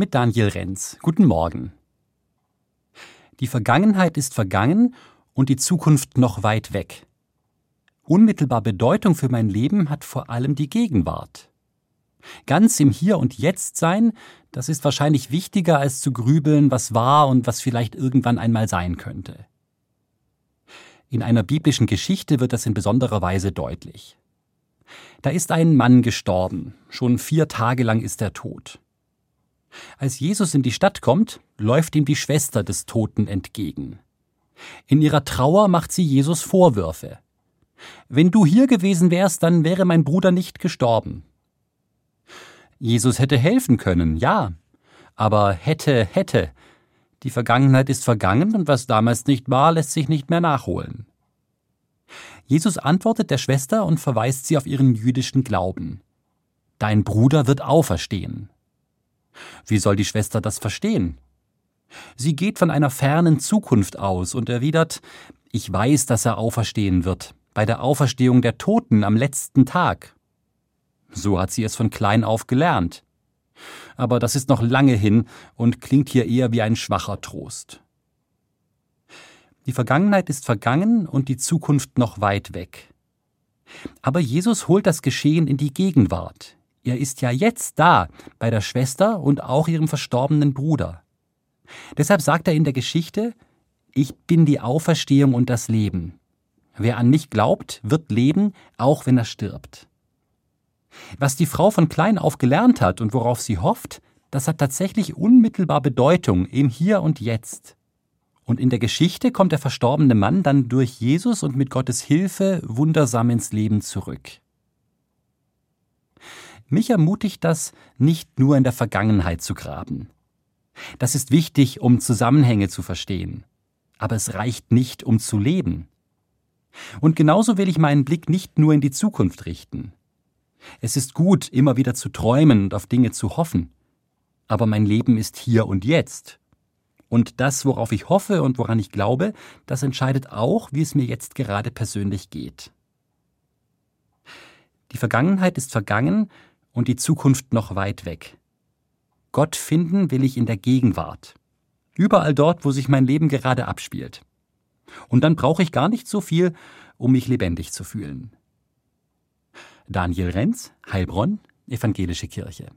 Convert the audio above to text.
mit Daniel Renz. Guten Morgen. Die Vergangenheit ist vergangen und die Zukunft noch weit weg. Unmittelbar Bedeutung für mein Leben hat vor allem die Gegenwart. Ganz im Hier und Jetzt sein, das ist wahrscheinlich wichtiger als zu grübeln, was war und was vielleicht irgendwann einmal sein könnte. In einer biblischen Geschichte wird das in besonderer Weise deutlich. Da ist ein Mann gestorben, schon vier Tage lang ist er tot. Als Jesus in die Stadt kommt, läuft ihm die Schwester des Toten entgegen. In ihrer Trauer macht sie Jesus Vorwürfe. Wenn du hier gewesen wärst, dann wäre mein Bruder nicht gestorben. Jesus hätte helfen können, ja. Aber hätte, hätte. Die Vergangenheit ist vergangen und was damals nicht war, lässt sich nicht mehr nachholen. Jesus antwortet der Schwester und verweist sie auf ihren jüdischen Glauben. Dein Bruder wird auferstehen. Wie soll die Schwester das verstehen? Sie geht von einer fernen Zukunft aus und erwidert, ich weiß, dass er auferstehen wird, bei der Auferstehung der Toten am letzten Tag. So hat sie es von klein auf gelernt. Aber das ist noch lange hin und klingt hier eher wie ein schwacher Trost. Die Vergangenheit ist vergangen und die Zukunft noch weit weg. Aber Jesus holt das Geschehen in die Gegenwart. Er ist ja jetzt da, bei der Schwester und auch ihrem verstorbenen Bruder. Deshalb sagt er in der Geschichte, ich bin die Auferstehung und das Leben. Wer an mich glaubt, wird leben, auch wenn er stirbt. Was die Frau von klein auf gelernt hat und worauf sie hofft, das hat tatsächlich unmittelbar Bedeutung im Hier und Jetzt. Und in der Geschichte kommt der verstorbene Mann dann durch Jesus und mit Gottes Hilfe wundersam ins Leben zurück. Mich ermutigt das, nicht nur in der Vergangenheit zu graben. Das ist wichtig, um Zusammenhänge zu verstehen. Aber es reicht nicht, um zu leben. Und genauso will ich meinen Blick nicht nur in die Zukunft richten. Es ist gut, immer wieder zu träumen und auf Dinge zu hoffen. Aber mein Leben ist hier und jetzt. Und das, worauf ich hoffe und woran ich glaube, das entscheidet auch, wie es mir jetzt gerade persönlich geht. Die Vergangenheit ist vergangen und die Zukunft noch weit weg. Gott finden will ich in der Gegenwart. Überall dort, wo sich mein Leben gerade abspielt. Und dann brauche ich gar nicht so viel, um mich lebendig zu fühlen. Daniel Renz, Heilbronn, Evangelische Kirche.